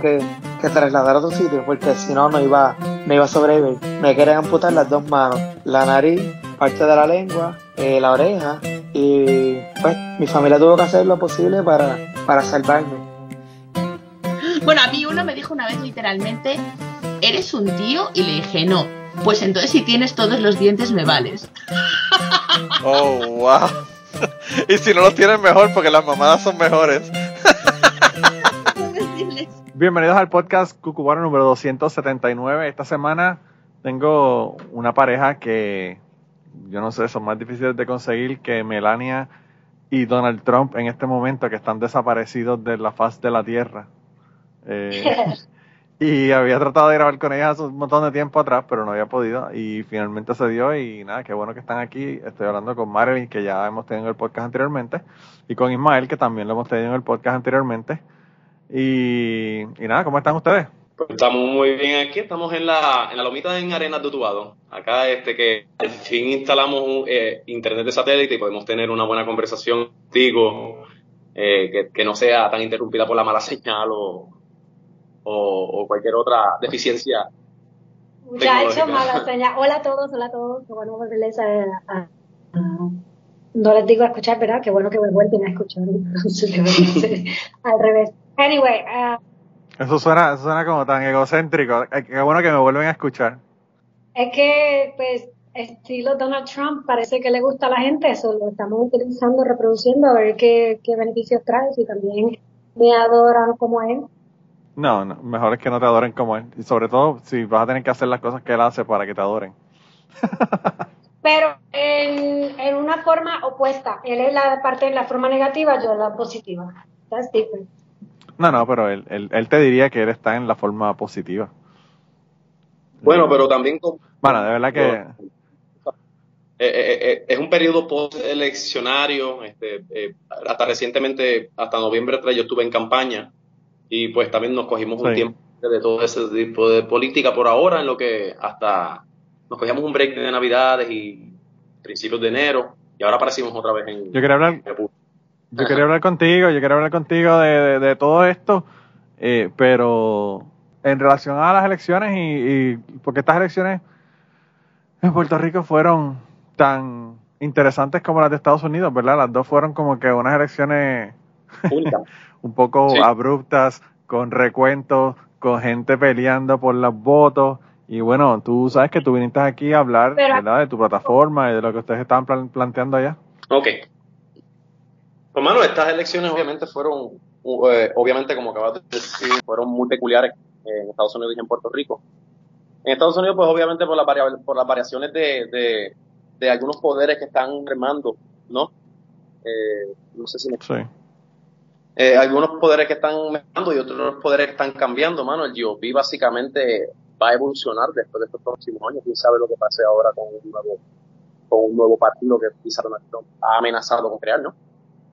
que trasladar a otro sitio porque si no, no iba, no iba a sobrevivir. Me querían amputar las dos manos, la nariz, parte de la lengua, eh, la oreja y pues mi familia tuvo que hacer lo posible para, para salvarme. Bueno, a mí uno me dijo una vez literalmente, ¿eres un tío? Y le dije, no. Pues entonces si tienes todos los dientes me vales. Oh, wow. y si no los tienes mejor porque las mamadas son mejores. Bienvenidos al podcast Cucubano número 279. Esta semana tengo una pareja que yo no sé, son más difíciles de conseguir que Melania y Donald Trump en este momento que están desaparecidos de la faz de la Tierra. Eh, y había tratado de grabar con ellas hace un montón de tiempo atrás, pero no había podido y finalmente se dio y nada, qué bueno que están aquí. Estoy hablando con Marilyn, que ya hemos tenido en el podcast anteriormente, y con Ismael, que también lo hemos tenido en el podcast anteriormente. Y, nada, ¿cómo están ustedes? Pues estamos muy bien aquí, estamos en la, en la lomita en Arenas de Utuado. Acá este que al fin instalamos eh, internet de satélite y podemos tener una buena conversación contigo, eh, que, no sea tan interrumpida por la mala señal o, o, cualquier otra deficiencia. Ya he hecho mala señal. Hola a todos, hola a todos. Bueno, volverles a, no les digo a escuchar, ¿verdad? Qué bueno que me vuelven a escuchar. al revés. Anyway. Uh, eso, suena, eso suena como tan egocéntrico. Qué bueno que me vuelven a escuchar. Es que, pues, estilo Donald Trump parece que le gusta a la gente. Eso lo estamos utilizando, reproduciendo, a ver qué, qué beneficios trae. Si también me adoran como él. No, no, mejor es que no te adoren como él. Y sobre todo si vas a tener que hacer las cosas que él hace para que te adoren. Pero en, en una forma opuesta. Él es la parte de la forma negativa, yo la positiva. That's different. No, no, pero él, él, te diría que él está en la forma positiva. Bueno, pero también... bueno, de verdad que... Eh, eh, eh, es un periodo post-eleccionario. Este, hasta recientemente, hasta noviembre 3, yo estuve en campaña y pues también nos cogimos un tiempo de todo ese tipo de política por ahora, en lo que hasta nos cogíamos un break de Navidades y principios de enero y ahora aparecimos otra vez en... Yo quería hablar, yo quería hablar contigo, yo quería hablar contigo de, todo esto, eh, pero en relación a las elecciones y, y porque estas elecciones en Puerto Rico fueron tan interesantes como las de Estados Unidos, ¿verdad? Las dos fueron como que unas elecciones un poco abruptas, con recuentos, con gente peleando por los votos. Y bueno, tú sabes que tú viniste aquí a hablar de tu plataforma y de lo que ustedes estaban planteando allá. Ok. Pues, mano, estas elecciones obviamente fueron, eh, obviamente, como acabas de decir, fueron muy peculiares en Estados Unidos y en Puerto Rico. En Estados Unidos, pues obviamente por, la por las variaciones de, de, algunos poderes que están remando, ¿no? Eh, no sé si me... Sí. Eh, algunos poderes que están mejorando y otros poderes que están cambiando, mano. El GOP básicamente va a evolucionar después de estos próximos años. Quién sabe lo que pase ahora con un nuevo, con un nuevo partido que quizás ha amenazado con crear, ¿no?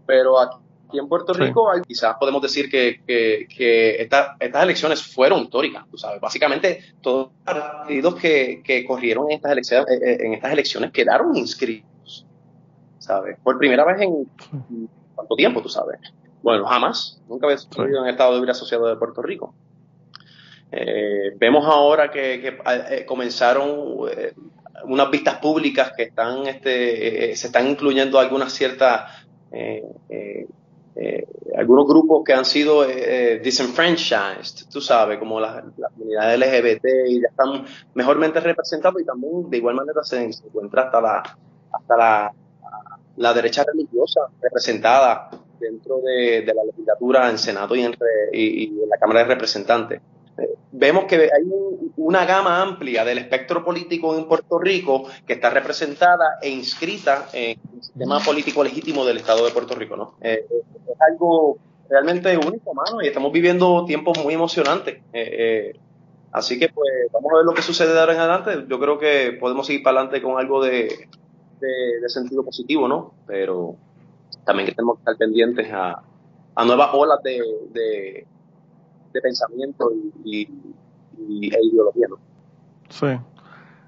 Pero aquí en Puerto Rico quizás podemos decir que, que, estas elecciones fueron históricas, tú sabes. Básicamente todos los partidos que, que corrieron en estas, elecciones, eh, eh, en estas elecciones quedaron inscritos, ¿sabes? Por primera vez en cuánto tiempo, tú sabes. Bueno, jamás, nunca había sucedido en el Estado Libre Asociado de Puerto Rico. Eh, vemos ahora que, eh, comenzaron eh, unas vistas públicas que están, este, se están incluyendo algunas ciertas, algunos grupos que han sido disenfranchised, tú sabes, como la, la, comunidad LGBT y ya están mejormente representados y también de igual manera se, encuentra hasta la, hasta la, la derecha religiosa representada dentro de, la legislatura en Senado y en, y, en la Cámara de Representantes. Eh, vemos que hay una gama amplia del espectro político en Puerto Rico que está representada e inscrita en el sistema político legítimo del Estado de Puerto Rico. ¿no? Eh, eh, es algo realmente único, mano, y estamos viviendo tiempos muy emocionantes. así que, pues, vamos a ver lo que sucede de ahora en adelante. Yo creo que podemos seguir para adelante con algo de, sentido positivo, ¿no? Pero también tenemos que estar pendientes a, nuevas olas de, pensamiento y, e ideología, ¿no? Sí.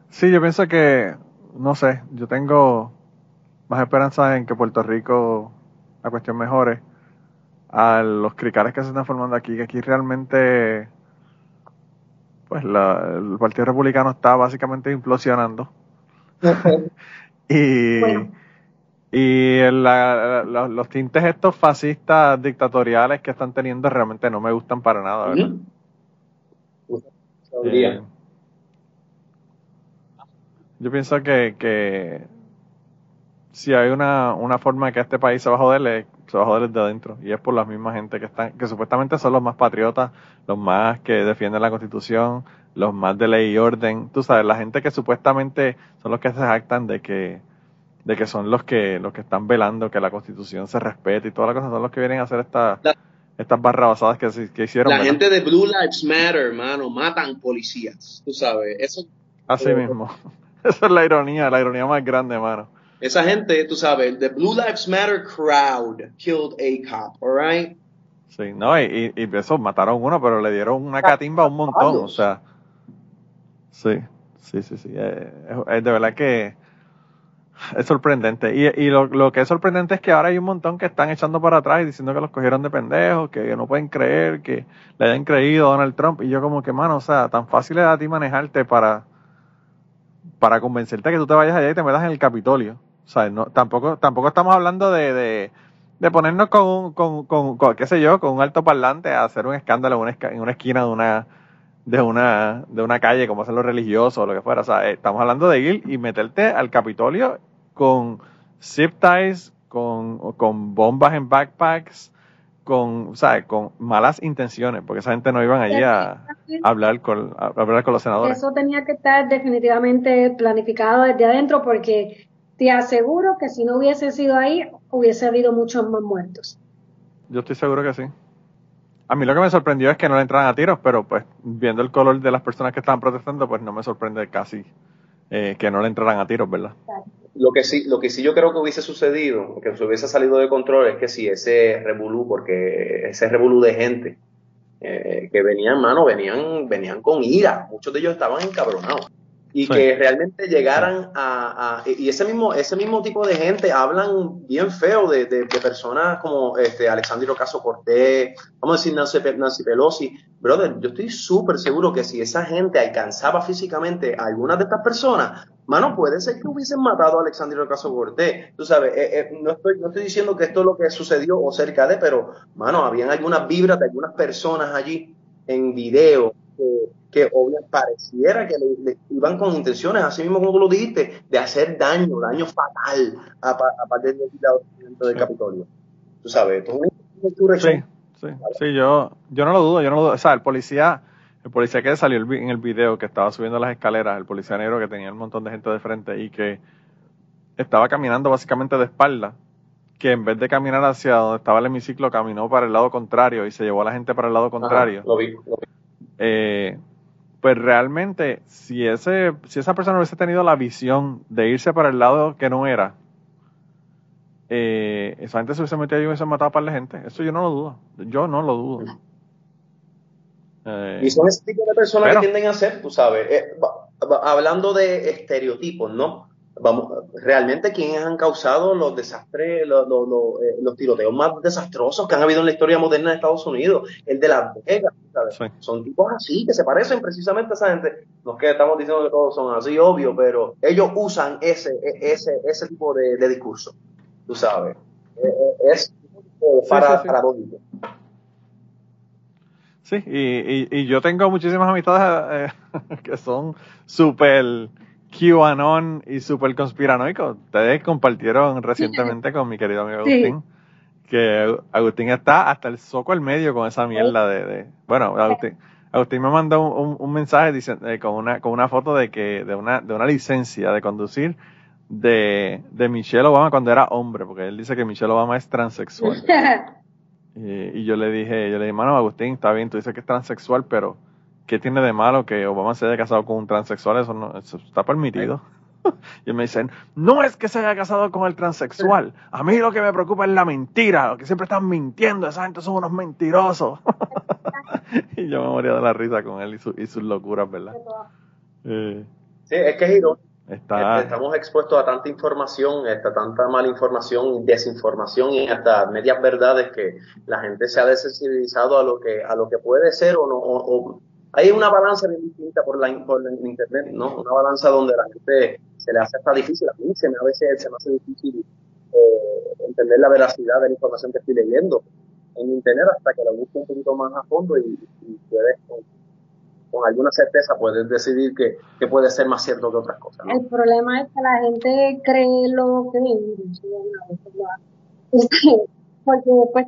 Sí, yo pienso que, no sé, yo tengo más esperanza en que Puerto Rico la cuestión mejore. a los cricales que se están formando aquí, que aquí realmente pues la, el Partido Republicano está básicamente implosionando. y y los tintes estos fascistas dictatoriales que están teniendo realmente no me gustan para nada, ¿verdad? Eh, yo pienso que, que si hay una, una forma de que este país se va a joder, se va a joder desde adentro. Y es por las mismas gente que están, que supuestamente son los más patriotas, los más que defienden la constitución, los más de ley y orden. Tú sabes, la gente que supuestamente son los que se jactan de que de que son los que los que están velando que la constitución se respete y toda la cosa son los que vienen a hacer esta, estas barrabasadas que, que hicieron. La gente de Blue Lives Matter, hermano, matan policías, tú sabes. Eso, Así mismo. Esa es la ironía, la ironía más grande, hermano. Esa gente, tú sabes, the Blue Lives Matter crowd killed a cop, alright? Sí, no, y, y, eso, mataron uno, pero le dieron una catimba a un montón, o sea. Sí, sí, sí, sí. Eh, es de verdad que es sorprendente. Y, y lo, lo, que es sorprendente es que ahora hay un montón que están echando para atrás y diciendo que los cogieron de pendejos, que no pueden creer, que le hayan creído a Donald Trump. Y yo como que, mano, o sea, tan fácil es a ti manejarte para, para convencerte que tú te vayas allá y te metas en el Capitolio. O sea, no, tampoco, tampoco estamos hablando de, de, de ponernos con, con, con, qué sé yo, con un alto parlante a hacer un escándalo en una, en una esquina de una, de una, de una calle, como hacen los religiosos o lo que fuera. O sea, eh, estamos hablando de ir y meterte al Capitolio con zip ties, con, con bombas en backpacks, con, ¿sabes? con malas intenciones, porque esa gente no iban allí a, hablar, con, hablar con los senadores. Eso tenía que estar definitivamente planificado desde adentro, porque te aseguro que si no hubiese sido ahí, hubiese habido muchos más muertos. Yo estoy seguro que sí. A mí lo que me sorprendió es que no le entraran a tiros, pero pues viendo el color de las personas que estaban protestando, pues no me sorprende casi eh, que no le entraran a tiros, ¿verdad? Lo que sí, lo que sí yo creo que hubiese sucedido, que se hubiese salido de control, es que si ese revolú, porque ese revolú de gente eh, que venían, mano, venían, venían con ira, muchos de ellos estaban encabronados y que realmente llegaran a, y ese mismo ese mismo tipo de gente hablan bien feo de, de, personas como este Alexandre Ocasio Cortés vamos a decir Nancy, Nancy Pelosi. Brother yo estoy súper seguro que si esa gente alcanzaba físicamente a algunas de estas personas mano puede ser que hubiesen matado a Alexandre Ocasio Cortés. Tú sabes eh, eh, no estoy no estoy diciendo que esto es lo que sucedió o cerca de pero mano habían algunas vibras de algunas personas allí en video que obviamente pareciera que le, iban con intenciones, así mismo como tú lo dijiste, de hacer daño, daño fatal a, a partir del del Capitolio. Tú sabes, esto es Sí, sí, sí, yo, yo no lo dudo, yo no lo dudo. O sea, el policía, el policía que salió en el video, que estaba subiendo las escaleras, el policía negro que tenía un montón de gente de frente y que estaba caminando básicamente de espalda, que en vez de caminar hacia donde estaba el hemiciclo, caminó para el lado contrario y se llevó a la gente para el lado contrario. lo vi, lo vi. Eh, pues realmente, si, ese, si esa persona hubiese tenido la visión de irse para el lado que no era, eh, esa gente se hubiese metido y hubiese matado a par de gente. Eso yo no lo dudo. Yo no lo dudo. Eh, y son ese tipo de personas que tienden a ser, tú sabes, eh, hablando de estereotipos, ¿no? Vamos, realmente quienes han causado los desastres, los, eh, los, tiroteos más desastrosos que han habido en la historia moderna de Estados Unidos, el de Las Vegas, Son tipos así, que se parecen precisamente a esa gente. No es que estamos diciendo que todos son así, obvio, pero ellos usan ese, e, ese, ese tipo de, discurso, tú sabes. E, e, es para, paradójico. Sí, y, y, yo tengo muchísimas amistades eh, que son súper QAnon y super conspiranoico. Ustedes compartieron recientemente con mi querido amigo Agustín que Agustín está hasta el soco al medio con esa mierda de, bueno, Agustín, Agustín me mandó un, mensaje diciendo, eh, con una con una foto de que de una de una licencia de conducir de, de Michelle Obama cuando era hombre, porque él dice que Michelle Obama es transexual. y, y, yo le dije, yo le dije, mano, Agustín, está bien, tú dices que es transexual, pero ¿qué tiene de malo que Obama se haya casado con un transexual? Eso no está permitido. y me dicen, no es que se haya casado con el transexual. A mí lo que me preocupa es la mentira, lo que siempre están mintiendo, esa gente son unos mentirosos. y yo me moría de la risa con él y, sus locuras, ¿verdad? Eh. Sí, es que es irónico. Está... Este, estamos expuestos a tanta información, a tanta mala información, desinformación y hasta medias verdades que la gente se ha desensibilizado a lo que a lo que puede ser o no. Hay una balanza bien distinta por la por internet, ¿no? Una balanza donde la gente se le hace hasta difícil. A mí se me a veces se me hace difícil eh, entender la veracidad de la información que estoy leyendo en internet hasta que la busque un poquito más a fondo y, y puedes con alguna certeza puedes decidir que, que, puede ser más cierto que otras cosas. El problema es que la gente cree lo que porque después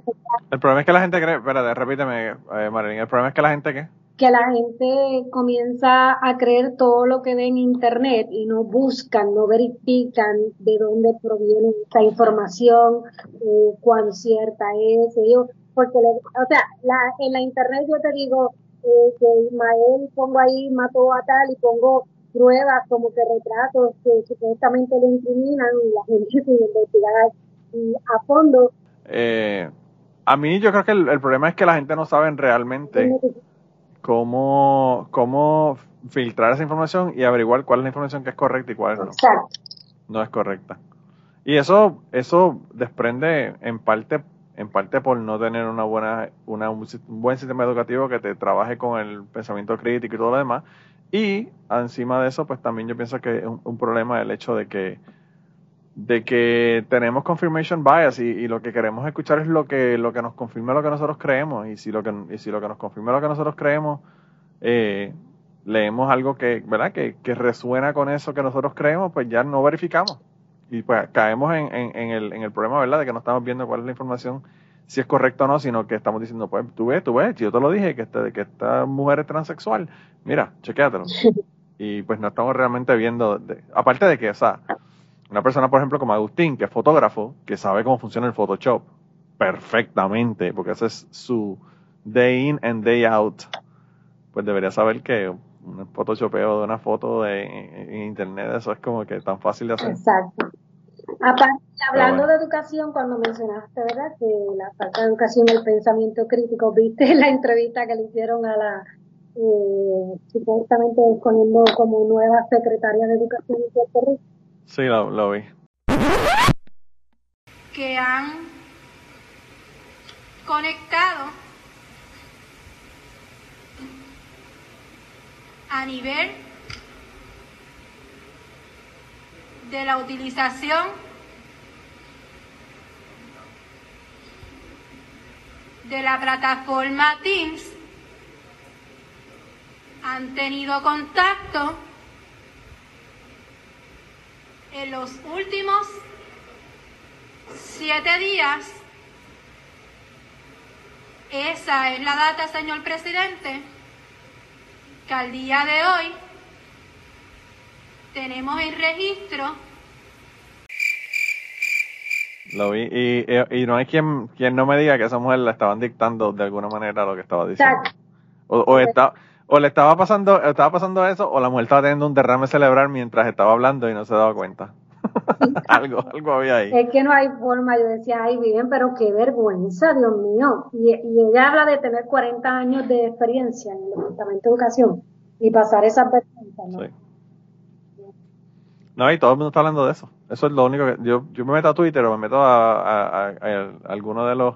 el problema es que la gente cree, espérate, repíteme, eh, Marilyn, el problema es que la gente qué? Que la gente comienza a creer todo lo que ve en internet y no buscan, no verifican de dónde proviene esa información, eh, cuán cierta es, ellos, porque, o sea, la, en la internet yo te digo, eh, que Ismael pongo ahí mató a tal y pongo pruebas como que retratos que supuestamente le incriminan y la gente sin investigar a fondo. Eh, a mí yo creo que el, problema es que la gente no sabe realmente cómo, cómo filtrar esa información y averiguar cuál es la información que es correcta y cuál no. No es correcta. Y eso, eso desprende en parte en parte por no tener una buena, una, un buen sistema educativo que te trabaje con el pensamiento crítico y todo lo demás. Y encima de eso, pues también yo pienso que es un, problema el hecho de que de que tenemos confirmation bias y, lo que queremos escuchar es lo que lo que nos confirma lo que nosotros creemos y si lo que y si lo que nos confirma lo que nosotros creemos eh, leemos algo que verdad que, que resuena con eso que nosotros creemos pues ya no verificamos y pues caemos en, en, el, en el problema, ¿verdad? De que no estamos viendo cuál es la información, si es correcta o no, sino que estamos diciendo, pues tú ves, tú ves, yo te lo dije, que, este, que esta mujer es transexual, mira, chequéatelo. Y pues no estamos realmente viendo, aparte de que, o sea, una persona, por ejemplo, como Agustín, que es fotógrafo, que sabe cómo funciona el Photoshop perfectamente, porque ese es su day in and day out, pues debería saber que un photoshopeo de una foto de, en internet, eso es como que tan fácil de hacer. Exacto. Aparte, hablando de educación, cuando mencionaste, ¿verdad? Que la falta de educación y el pensamiento crítico, viste la entrevista que le hicieron a la, eh, supuestamente escogiendo como nueva secretaria de educación de Puerto Rico. Sí, lo, vi. Que han conectado a nivel de la utilización de la plataforma Teams han tenido contacto en los últimos siete días. Esa es la data, señor presidente, que al día de hoy tenemos el registro. Lo vi y, no hay quien, quien no me diga que esa mujer le estaban dictando de alguna manera lo que estaba diciendo. O, o, está, o le estaba pasando, estaba pasando eso, o la mujer estaba teniendo un derrame cerebral mientras estaba hablando y no se daba cuenta. algo, algo había ahí. Es que no hay forma, yo decía, ay, bien, pero qué vergüenza, Dios mío. Y, y ella habla de tener 40 años de experiencia en el Departamento de Educación y pasar esas vergüenzas, ¿no? Sí. No, y todo el mundo está hablando de eso. Eso es lo único que. Yo, yo me meto a Twitter o me meto a, a, alguno de los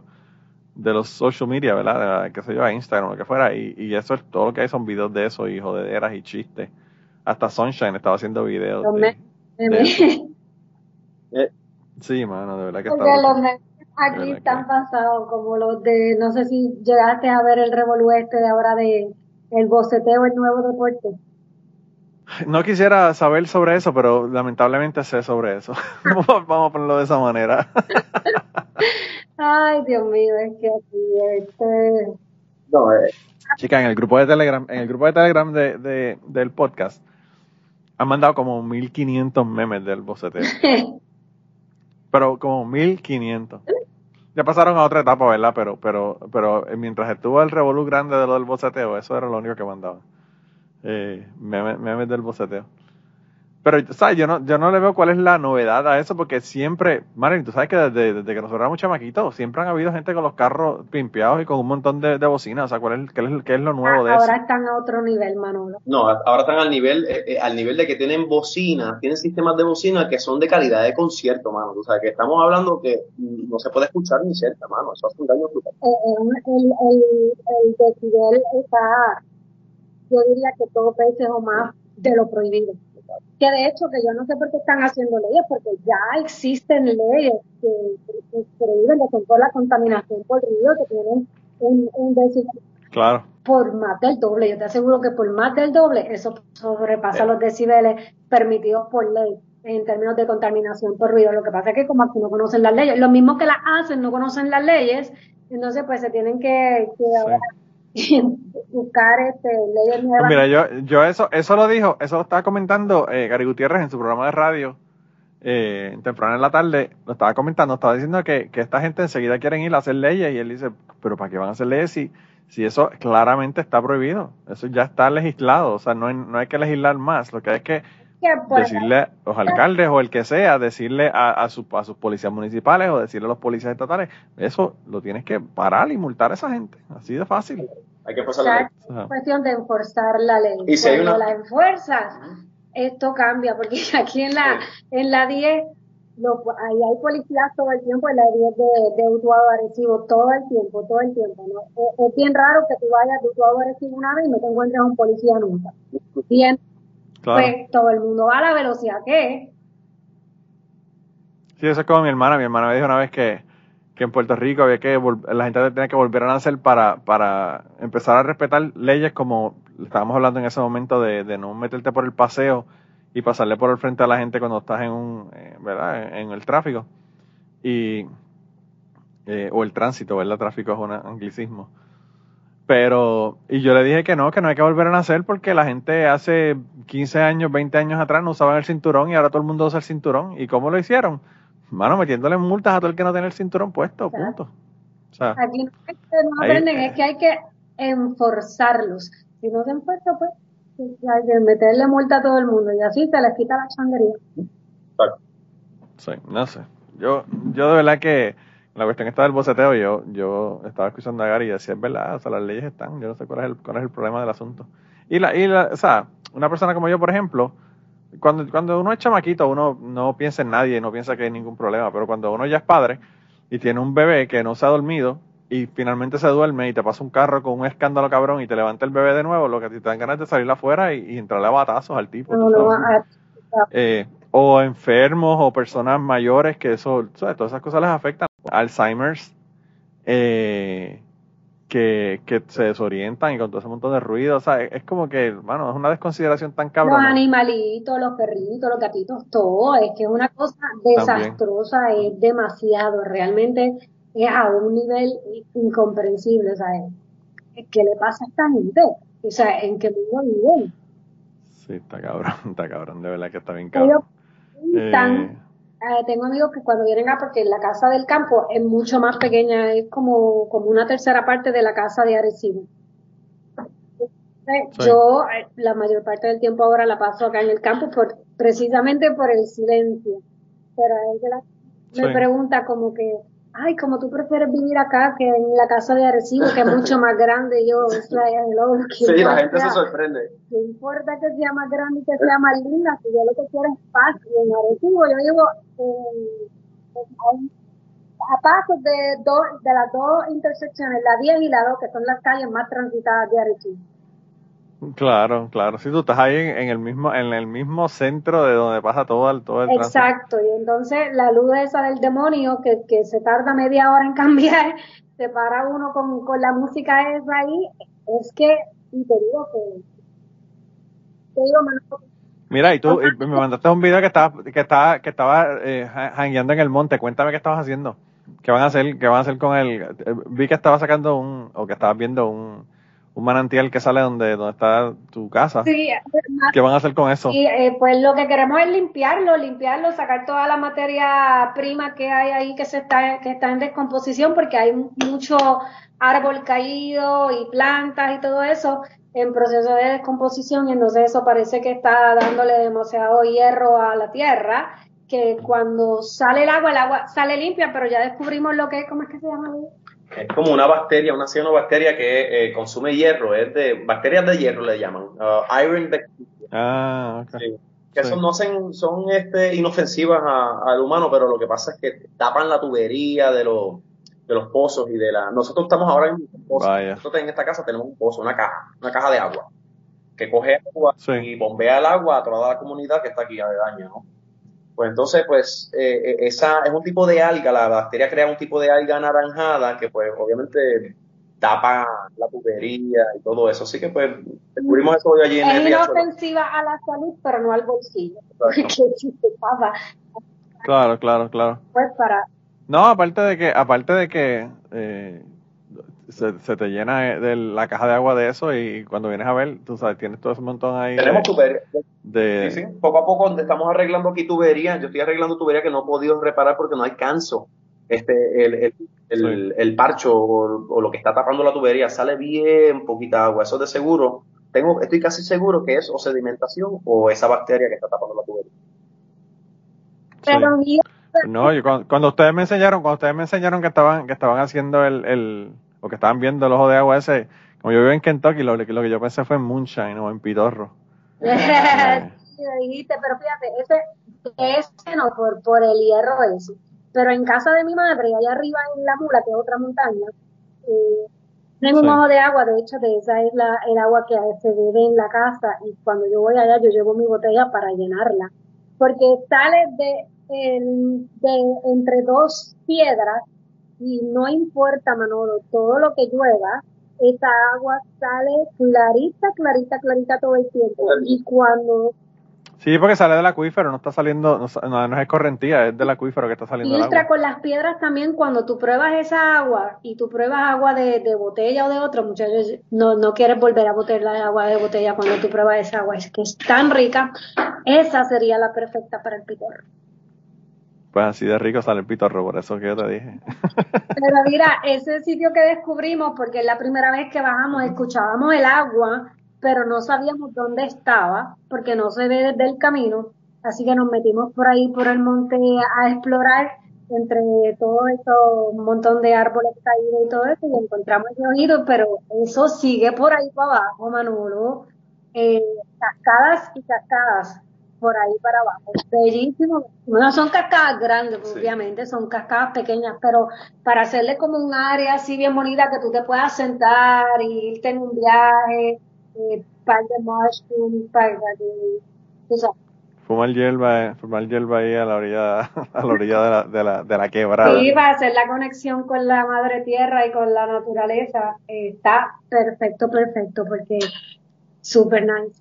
de los social media, ¿verdad? qué sé yo, a Instagram o lo que fuera, y, y eso es todo lo que hay son videos de eso, y jodederas y chistes. Hasta Sunshine estaba haciendo videos. de, eh. Sí, mano, de verdad que está. Los aquí están pasados, como los de, no sé si llegaste a ver el revolú este de ahora de el boceteo, el nuevo deporte. No quisiera saber sobre eso, pero lamentablemente sé sobre eso. Vamos a ponerlo de esa manera. Ay, Dios mío, es que aquí este... No, eh. Chica, en el grupo de Telegram, en el grupo de Telegram de, del podcast, han mandado como 1500 memes del boceteo. pero como 1500. Ya pasaron a otra etapa, ¿verdad? Pero, pero, pero mientras estuvo el revolú grande de lo del boceteo, eso era lo único que mandaban eh, memes, del boceteo. Pero, ¿sabes? Yo no, yo no le veo cuál es la novedad a eso, porque siempre, Marilyn, tú sabes que desde, desde que nosotros éramos chamaquitos, siempre han habido gente con los carros pimpeados y con un montón de, de bocinas. O sea, ¿cuál es, qué, es, qué es lo nuevo de ahora eso? Ahora están a otro nivel, Manolo. No, ahora están al nivel, eh, eh, al nivel de que tienen bocinas, tienen sistemas de bocina que son de calidad de concierto, mano. O sea, que estamos hablando que no se puede escuchar ni cerca, mano. Eso hace un daño brutal. Eh, el, el, el, decibel está, yo diría que todo veces o más de lo prohibido que de hecho que yo no sé por qué están haciendo leyes, porque ya existen leyes que, prohíben de control la contaminación por río, que tienen un, un decibel claro. por más del doble. Yo te aseguro que por más del doble eso sobrepasa los decibeles permitidos por ley en términos de contaminación por ruido. Lo que pasa es que como aquí no conocen las leyes, lo mismo que las hacen, no conocen las leyes, entonces pues se tienen que, que buscar este, leyes nuevas. Pues mira, yo, yo eso, eso lo dijo, eso lo estaba comentando eh, Gary Gutiérrez en su programa de radio, eh, temprano en la tarde, lo estaba comentando, estaba diciendo que, que esta gente enseguida quieren ir a hacer leyes y él dice, pero ¿para qué van a hacer leyes si, si eso claramente está prohibido? Eso ya está legislado, o sea, no hay, no hay que legislar más, lo que hay que decirle a los alcaldes o el que sea, decirle a, a, su, a sus policías municipales o decirle a los policías estatales, eso lo tienes que parar y multar a esa gente, así de fácil. Hay que pasar la ley. Es cuestión de enforzar la ley. Y si Cuando la enfuerzas, esto cambia, porque aquí en la, en la 10 lo, ahí hay policías todo el tiempo en la 10 de, de Utuado Arecibo, todo el tiempo, todo el tiempo. ¿no? Es, bien raro que tú vayas de Utuado Arecibo una vez y no te encuentres a un policía nunca. Bien, pues todo el mundo va a la velocidad que es. Sí, eso es como mi hermana. Mi hermana me dijo una vez que, que en Puerto Rico había que la gente tenía que volver a nacer para, para empezar a respetar leyes como estábamos hablando en ese momento de, de no meterte por el paseo y pasarle por el frente a la gente cuando estás en un, eh, ¿verdad? En, el tráfico. Y, eh, o el tránsito, ¿verdad? Tráfico es un anglicismo. Pero, y yo le dije que no, que no hay que volver a nacer porque la gente hace 15 años, 20 años atrás no usaban el cinturón y ahora todo el mundo usa el cinturón. ¿Y cómo lo hicieron? Mano, metiéndole multas a todo el que no tiene el cinturón puesto, punto. O sea, Aquí no, es que no aprenden, es que hay que enforzarlos. Si no se enfuerza, pues hay que meterle multa a todo el mundo y así se les quita la changuería. Sí, no sé. Yo, yo de verdad que la cuestión está del boceteo, yo, yo estaba escuchando a Gary y decía, es verdad, o sea, las leyes están, yo no sé cuál es el, cuál es el problema del asunto. Y la, y la, o sea, una persona como yo, por ejemplo, cuando, cuando uno es chamaquito, uno no piensa en nadie, no piensa que hay ningún problema, pero cuando uno ya es padre y tiene un bebé que no se ha dormido y finalmente se duerme y te pasa un carro con un escándalo cabrón y te levanta el bebé de nuevo, lo que te dan ganas de salir afuera y, y entrarle a batazos al tipo. eh, o enfermos o personas mayores que eso, ¿sabes? todas esas cosas les afectan. Alzheimer's, eh, que, que se desorientan y con todo ese montón de ruido, o sea, es, como que, bueno, es una desconsideración tan cabrón. Los animalitos, los perritos, los gatitos, todo, es que es una cosa desastrosa, es demasiado, realmente es a un nivel incomprensible, o sea, ¿qué le pasa a esta gente? O sea, ¿en qué mundo viven? Sí, está cabrón, está cabrón, de verdad que está bien cabrón. Eh, eh, tengo amigos que cuando vienen a, porque la casa del campo es mucho más pequeña, es como, como una tercera parte de la casa de Arecibo. Yo eh, la mayor parte del tiempo ahora la paso acá en el campo por, precisamente por el silencio. Pero a me pregunta como que, ay, como tú prefieres vivir acá que en la casa de Arecibo, que es mucho más grande. Yo, sí, la gente se sorprende. No importa que sea más grande y que sea más linda, si yo lo que quiero es paz. Y en Arecibo yo vivo a pasos de, dos, de las dos intersecciones, la 10 y la 2, que son las calles más transitadas de Arecibo. Claro, claro. Si tú estás ahí en, el mismo en el mismo centro de donde pasa todo el todo el Exacto. Y entonces la luz esa del demonio que, que se tarda media hora en cambiar, se para uno con, con la música esa ahí, es que y te digo que te digo Mira, y tú me mandaste un video que estaba que estaba que estaba eh, en el monte. Cuéntame qué estabas haciendo. ¿Qué van a hacer? ¿Qué van a hacer con él? Eh, vi que estaba sacando un o que estabas viendo un un manantial que sale donde, donde está tu casa. Sí, ¿Qué van a hacer con eso? Sí, eh, pues lo que queremos es limpiarlo, limpiarlo, sacar toda la materia prima que hay ahí que se está, que está en descomposición porque hay mucho árbol caído y plantas y todo eso. en proceso de descomposición y entonces eso parece que está dándole demasiado hierro a la tierra, que cuando sale el agua, el agua sale limpia, pero ya descubrimos lo que es, ¿cómo es que se llama? Es como una bacteria, una cianobacteria que eh, consume hierro, es de bacterias de hierro le llaman, uh, iron bacteria. Ah, ok. Sí. Que son, no son, son este, inofensivas a- al humano, pero lo que pasa es que tapan la tubería de los, de los pozos y de la... Nosotros estamos ahora en un pozo. Nosotros en esta casa tenemos un pozo, una caja, una caja de agua, que coge agua Sí. y bombea el agua a toda la comunidad que está aquí aledaña, ¿no? Pues entonces, pues, eh, eh, esa es un tipo de alga, la bacteria crea un tipo de alga anaranjada que, pues, obviamente tapa la tubería y todo eso. Así que, pues, descubrimos eso hoy allí en Es el riachuelo. inofensiva a la salud, pero no al bolsillo. Pasa, Claro, claro, claro. pues para No, aparte de que, aparte de que eh, se, se te llena de la caja de agua de eso y cuando vienes a ver, tú sabes, tienes todo ese montón ahí Tenemos de, tubería. de- Sí, sí. Poco a poco estamos arreglando aquí tuberías. Yo estoy arreglando tubería que no he podido reparar porque no alcanzo. Este, el, el, el, el parcho o, o lo que está tapando la tubería sale bien poquita agua. Eso de seguro. Tengo, estoy casi seguro que es o sedimentación o esa bacteria que está tapando la tubería. sí. pero mira, No, yo cuando, cuando ustedes me enseñaron, cuando ustedes me enseñaron que estaban, que estaban haciendo el, el, o que estaban viendo el ojo de agua ese, como yo vivo en Kentucky, lo, lo que yo pensé fue en moonshine o en pitorro. Sí, dijiste, pero fíjate, ese, ese no, por, por el hierro ese. Pero en casa de mi madre, allá arriba en la mula, que es otra montaña, eh, un ojo de agua, de hecho, de esa es la, el agua que se bebe en la casa, y cuando yo voy allá, yo llevo mi botella para llenarla. Porque sale de, el- de entre dos piedras, y no importa, Manolo, todo lo que llueva, esa agua sale clarita, clarita, clarita todo el tiempo. Y cuando Sí, porque sale del acuífero, no está saliendo, no, no, es correntía, es del acuífero que está saliendo filtra agua. con las piedras también, cuando tú pruebas esa agua y tú pruebas agua de, de botella o de otro, muchachos, no, no quieres volver a botar la agua de botella cuando tú pruebas esa agua, es que es tan rica, esa sería la perfecta para el pitorro. Pues así de rico sale el pitorro, por eso que yo te dije. Pero mira, ese sitio que descubrimos, porque es la primera vez que bajamos, escuchábamos el agua, pero no sabíamos dónde estaba, porque no se ve desde el camino. Así que nos metimos por ahí, por el monte, a explorar entre todo eso, un montón de árboles caídos y todo eso, y encontramos el oído, pero eso sigue por ahí para abajo, Manolo. Eh, cascadas y cascadas por ahí para abajo. Bellísimo. No son cascadas grandes, Sí. obviamente, son cascadas pequeñas, pero para hacerle como un área así bien bonita que tú te puedas sentar y irte en un viaje, eh, par de mushrooms, par de, tú sabes. Fumar hierba, eh, fumar hierba ahí a la orilla, a la orilla de la, de la, de la quebrada. Sí, para hacer la conexión con la madre tierra y con la naturaleza, eh, está perfecto, perfecto, porque super nice.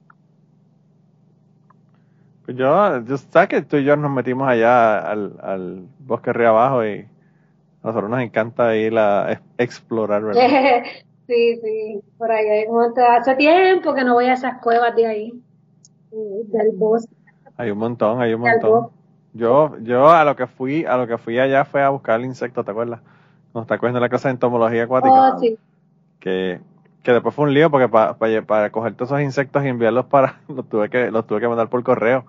Pues yo, yo, sabes que tú y yo nos metimos allá al, al bosque río abajo y a nosotros nos encanta ir a ex- explorar, ¿verdad? sí, sí, por ahí hay un montón. Hace tiempo que no voy a esas cuevas de ahí, eh, del bosque. Hay un montón, hay un montón. Yo, yo a lo que fui, a lo que fui allá fue a buscar el insecto, ¿te acuerdas? Cuando está cogiendo la clase de entomología acuática. Oh, sí. que, que después fue un lío porque para para coger todos esos insectos y enviarlos para, los tuve que, los tuve que mandar por correo.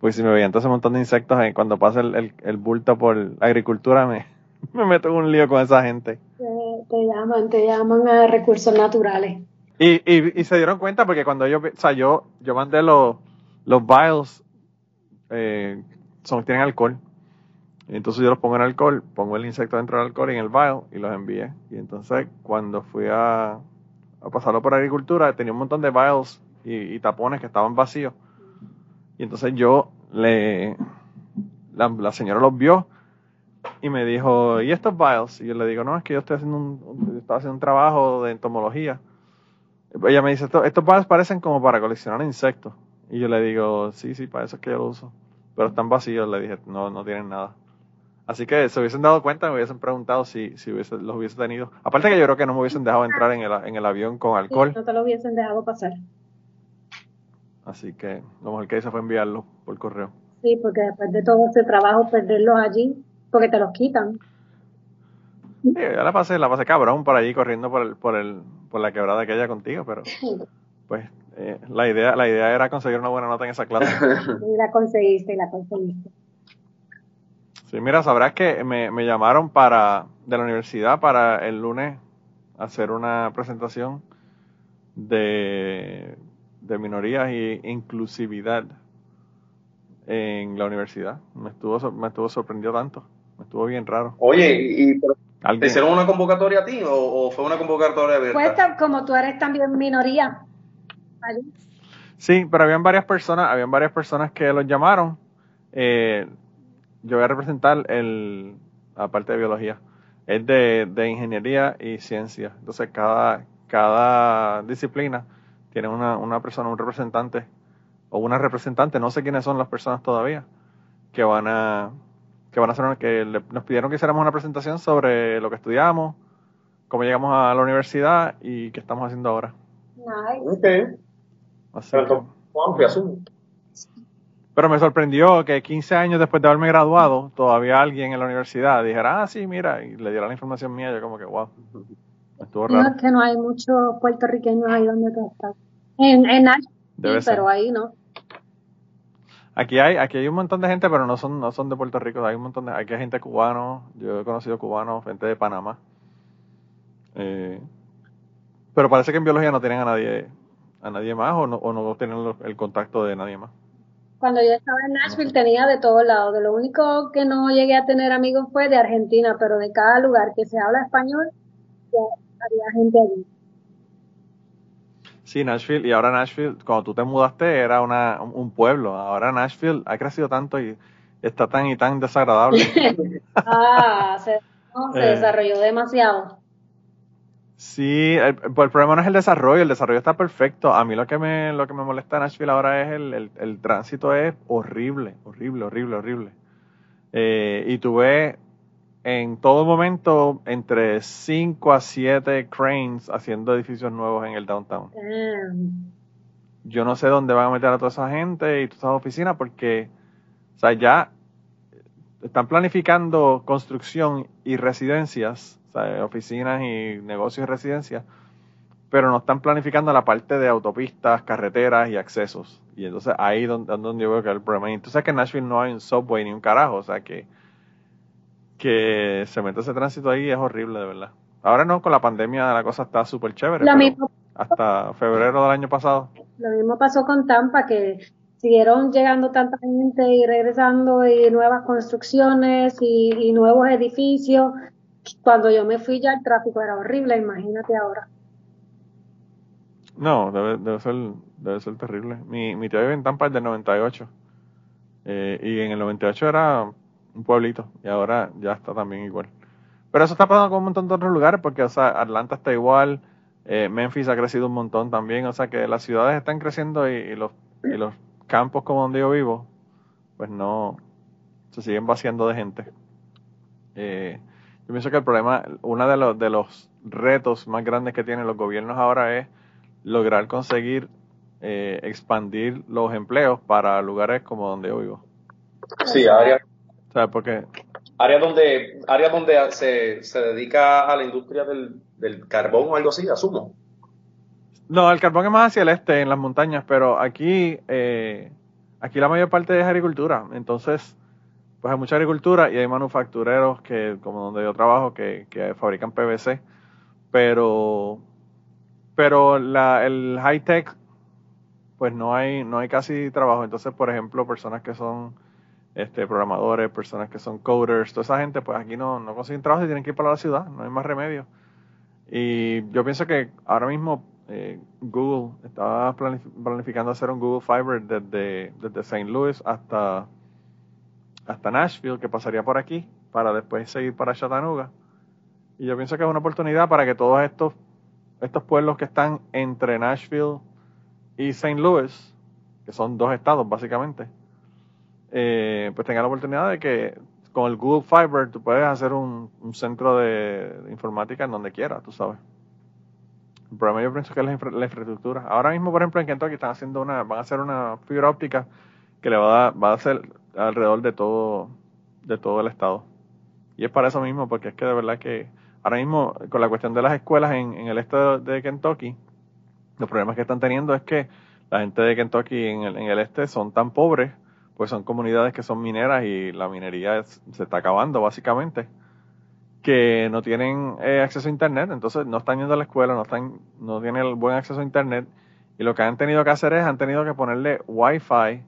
Pues si me veían todo ese montón de insectos eh, cuando pasa el, el, el bulto por agricultura me, me meto en un lío con esa gente. Te, te llaman, te llaman a recursos naturales. Y, y, y se dieron cuenta porque cuando yo, o sea, yo, yo mandé los, los vials, eh, son, tienen alcohol. Entonces yo los pongo en alcohol, pongo el insecto dentro del alcohol y en el vial y los envié. Y entonces cuando fui a, pasarlo por agricultura, tenía un montón de vials y, tapones que estaban vacíos. Y entonces yo le, la, señora los vio y me dijo, ¿y estos vials? Y yo le digo, no, es que yo estoy haciendo un, estaba haciendo un trabajo de entomología. Ella me dice, "Esto- estos vials parecen como para coleccionar insectos. Y yo le digo, sí, sí, para eso es que yo lo uso. Pero están vacíos, le dije, no, no tienen nada. Así que se hubiesen dado cuenta, me hubiesen preguntado si, si hubiese- los hubiese tenido. Aparte que yo creo que no me hubiesen dejado entrar en el, en el avión con alcohol. No te lo hubiesen dejado pasar. Así que lo mejor que hice fue enviarlo por correo. Sí, porque después de todo ese trabajo, perderlos allí, porque te los quitan. Sí, ya la pasé, la pasé cabrón por allí corriendo por el, por el, por la quebrada aquella contigo, pero, pues eh, la idea la idea era conseguir una buena nota en esa clase. y la conseguiste, la conseguiste. Sí, mira, sabrás que me, me llamaron para de la universidad para el lunes hacer una presentación de, de minorías e inclusividad en la universidad. Me estuvo, me estuvo sorprendido tanto. Me estuvo bien raro. Oye, ¿y, ¿te hicieron una convocatoria a ti o, fue una convocatoria abierta? Pues como tú eres también minoría. Sí, pero habían varias personas, habían varias personas que los llamaron. Eh, yo voy a representar el, la parte de biología. Es de, de ingeniería y ciencia. Entonces cada, cada disciplina tiene una, una persona, un representante o una representante, no sé quiénes son las personas todavía, que van a que van a hacer que nos pidieron que hiciéramos una presentación sobre lo que estudiamos, cómo llegamos a la universidad y qué estamos haciendo ahora. Nice. Pero, me sorprendió que 15 años después de haberme graduado, todavía alguien en la universidad dijera, ah, sí, mira, y le diera la información mía, yo como que, wow, estuvo raro. No, es que no hay muchos puertorriqueños ahí donde tú estás. En, en pero ahí no. Aquí hay, aquí hay un montón de gente, pero no son, no son de Puerto Rico. Hay un montón de, aquí hay gente cubano. Yo he conocido cubanos, gente de Panamá. Eh, pero parece que en biología no tienen a nadie, a nadie más o no, o no tienen el contacto de nadie más. Cuando yo estaba en Nashville tenía de todos lados. De lo único que no llegué a tener amigos fue de Argentina, pero de cada lugar que se habla español, había gente allí. Sí, Nashville, y ahora Nashville, cuando tú te mudaste era una, un pueblo, ahora Nashville ha crecido tanto y está tan y tan desagradable. ah, se, se eh. desarrolló demasiado. Sí, el, el, problema no es el desarrollo, el desarrollo está perfecto. A mí lo que me, lo que me molesta en Nashville ahora es el, el, el tránsito es horrible, horrible, horrible, horrible. Eh, y tú ves en todo momento entre 5 a 7 cranes haciendo edificios nuevos en el downtown. Yo no sé dónde van a meter a toda esa gente y todas esas oficinas porque, o sea, ya están planificando construcción y residencias, oficinas y negocios y residencias, pero no están planificando la parte de autopistas, carreteras y accesos. Y entonces ahí es donde, donde yo veo que el problema. Y entonces que en Nashville no hay un subway ni un carajo, o sea que que se mete ese tránsito ahí es horrible, de verdad. Ahora no, con la pandemia la cosa está súper chévere. hasta febrero del año pasado. Lo mismo pasó con Tampa, que siguieron llegando tanta gente y regresando y nuevas construcciones y, nuevos edificios. Cuando yo me fui ya el tráfico era horrible, imagínate ahora. No, debe, ser debe ser terrible. Mi, mi tío vive en Tampa desde el 98. Eh, y en el 98 era un pueblito, y ahora ya está también igual. Pero eso está pasando con un montón de otros lugares, porque o sea, Atlanta está igual, eh, Memphis ha crecido un montón también, o sea que las ciudades están creciendo y, los, y los campos como donde yo vivo, pues no, se siguen vaciando de gente. Eh, yo pienso que el problema, uno de los, de los retos más grandes que tienen los gobiernos ahora es lograr conseguir eh, expandir los empleos para lugares como donde yo vivo. Sí, áreas porque... Áreas donde, área donde se, se dedica a la industria del, del carbón o algo así, asumo. No, el carbón es más hacia el este, en las montañas, pero aquí, eh, aquí la mayor parte es agricultura. Entonces, pues hay mucha agricultura y hay manufactureros que, como donde yo trabajo, que, que fabrican PVC. Pero, pero la, el high tech, pues no hay, no hay casi trabajo. Entonces, por ejemplo, personas que son este, programadores, personas que son coders, toda esa gente, pues aquí no, no consiguen trabajo y tienen que ir para la ciudad, no hay más remedio. Y yo pienso que ahora mismo eh, Google estaba planificando hacer un Google Fiber desde, desde St. Louis hasta, hasta Nashville, que pasaría por aquí, para después seguir para Chattanooga. Y yo pienso que es una oportunidad para que todos estos, estos pueblos que están entre Nashville y St. Louis, que son dos estados básicamente, eh, pues tenga la oportunidad de que con el Google Fiber tú puedes hacer un, centro de, informática en donde quieras, tú sabes. El problema yo pienso que es la, infraestructura. Ahora mismo, por ejemplo, en Kentucky están haciendo una, van a hacer una fibra óptica que le va a dar, va a hacer alrededor de todo, de todo el estado. Y es para eso mismo, porque es que de verdad que ahora mismo, con la cuestión de las escuelas en, el estado de Kentucky, Los problemas que están teniendo es que la gente de Kentucky en el, en el este son tan pobres, pues son comunidades que son mineras y la minería se está acabando básicamente, que no tienen eh, acceso a internet, entonces no están yendo a la escuela, no están, no tienen el buen acceso a internet y lo que han tenido que hacer es han tenido que ponerle wifi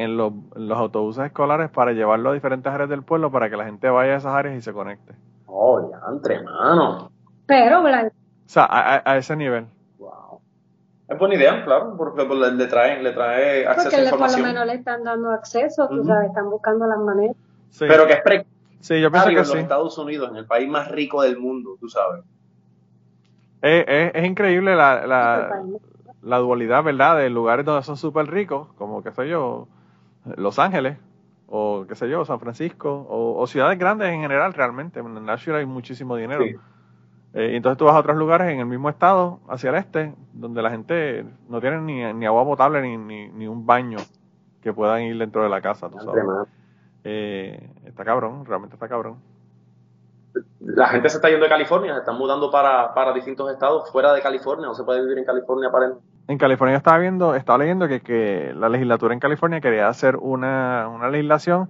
en los, los autobuses escolares para llevarlo a diferentes áreas del pueblo para que la gente vaya a esas áreas y se conecte. Oh, ya, entre mano. Pero, O sea, a, ese nivel. Wow. Es buena idea, claro, porque pues, le, trae, le trae acceso a información. Porque por lo menos le están dando acceso, tú sabes, están buscando las maneras. Pero que es pre Sí, yo pienso que en los Estados Unidos, en el país más rico del mundo, tú sabes. Es, es, increíble la, la, la, dualidad, ¿verdad? De lugares donde son súper ricos, como, qué sé yo, Los Ángeles, o qué sé yo, San Francisco, o, ciudades grandes en general, realmente. En Nashville hay muchísimo dinero. Eh, y entonces tú vas a otros lugares en el mismo estado, hacia el este, donde la gente no tiene ni, ni agua potable ni, ni, ni, un baño que puedan ir dentro de la casa, tú sabes. Eh, está cabrón, realmente está cabrón. La gente se está yendo de California, se están mudando para, para distintos estados fuera de California, o se puede vivir en California para en California estaba viendo, estaba leyendo que, que la legislatura en California quería hacer una, una legislación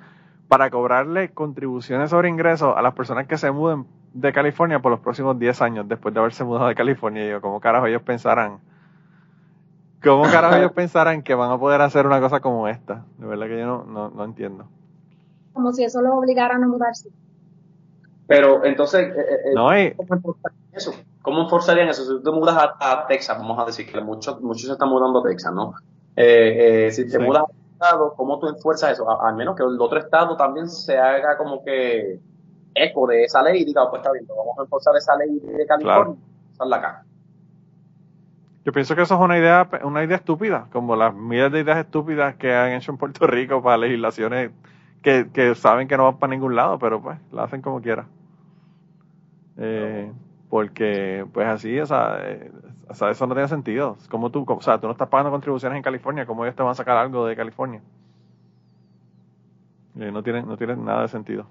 para cobrarle contribuciones sobre ingresos a las personas que se muden de California por los próximos 10 años después de haberse mudado de California. Y yo, ¿cómo carajo ellos pensarán? ¿Cómo carajo ellos pensarán que van a poder hacer una cosa como esta? De verdad que yo no, no, no entiendo. Como si eso los obligaran a mudarse. Pero entonces, eh, eh, eh no, hay... eso? ¿Cómo enforzarían eso? Si tú te mudas a, Texas, vamos a decir que muchos, muchos se están mudando a Texas, ¿no? Eh, eh, si te mudas a otro estado, ¿cómo tú enfuerzas eso? al menos que el otro estado también se haga como que eco de esa ley y diga, pues está bien, pues vamos a enforzar esa ley de California, claro. acá. Yo pienso que eso es una idea, una idea estúpida, como las miles de ideas estúpidas que han hecho en Puerto Rico para legislaciones que, que saben que no van para ningún lado, pero pues la hacen como quiera. Eh, porque pues así, o sea, eh, o sea, eso no tiene sentido. Como tú, o sea, tú no estás pagando contribuciones en California, ¿cómo ellos te van a sacar algo de California? Eh, no tiene no tiene nada de sentido.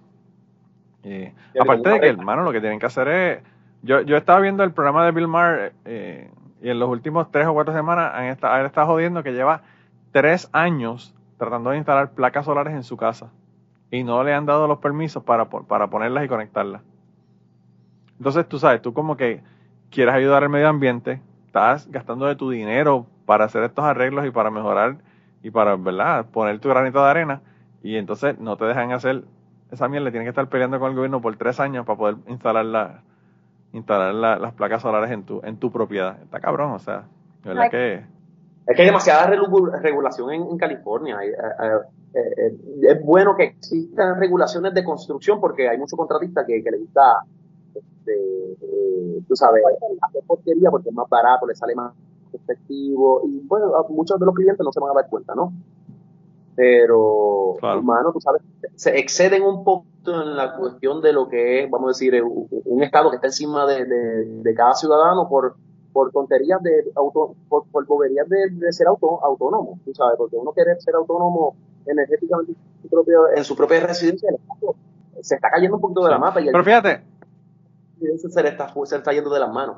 Eh, aparte de que, hermano, lo que tienen que hacer es, yo, yo estaba viendo el programa de Bill Maher eh, y en los últimos tres o cuatro semanas han estado, él está jodiendo que lleva tres años tratando de instalar placas solares en su casa y no le han dado los permisos para, para ponerlas y conectarlas. Entonces, tú sabes, tú como que quieres ayudar al medio ambiente, estás gastando de tu dinero para hacer estos arreglos y para mejorar y para, ¿verdad?, poner tu granito de arena y entonces no te dejan hacer esa mierda, tienes que estar peleando con el gobierno por tres años para poder instalar la, instalar las placas solares en tu, en tu propiedad. Está cabrón, o sea, ¿verdad que... Es que hay demasiada regulación en, California. Eh, eh, eh, es bueno que existan regulaciones de construcción porque hay muchos contratistas que, que les gusta este, tú sabes, hacer porquería porque es más barato, le sale más efectivo y bueno, muchos de los clientes no se van a dar cuenta, ¿no? Pero, hermano, tú sabes, se exceden un poco en la cuestión de lo que es, vamos a decir, un, estado que está encima de, de, cada ciudadano por, por tonterías de auto, por, por boberías de, ser auto, autónomo, tú sabes, porque uno quiere ser autónomo energéticamente en su propia, en su propia residencia, se está cayendo un poquito de la mapa. Y Pero fíjate, se le está, se está yendo de las manos.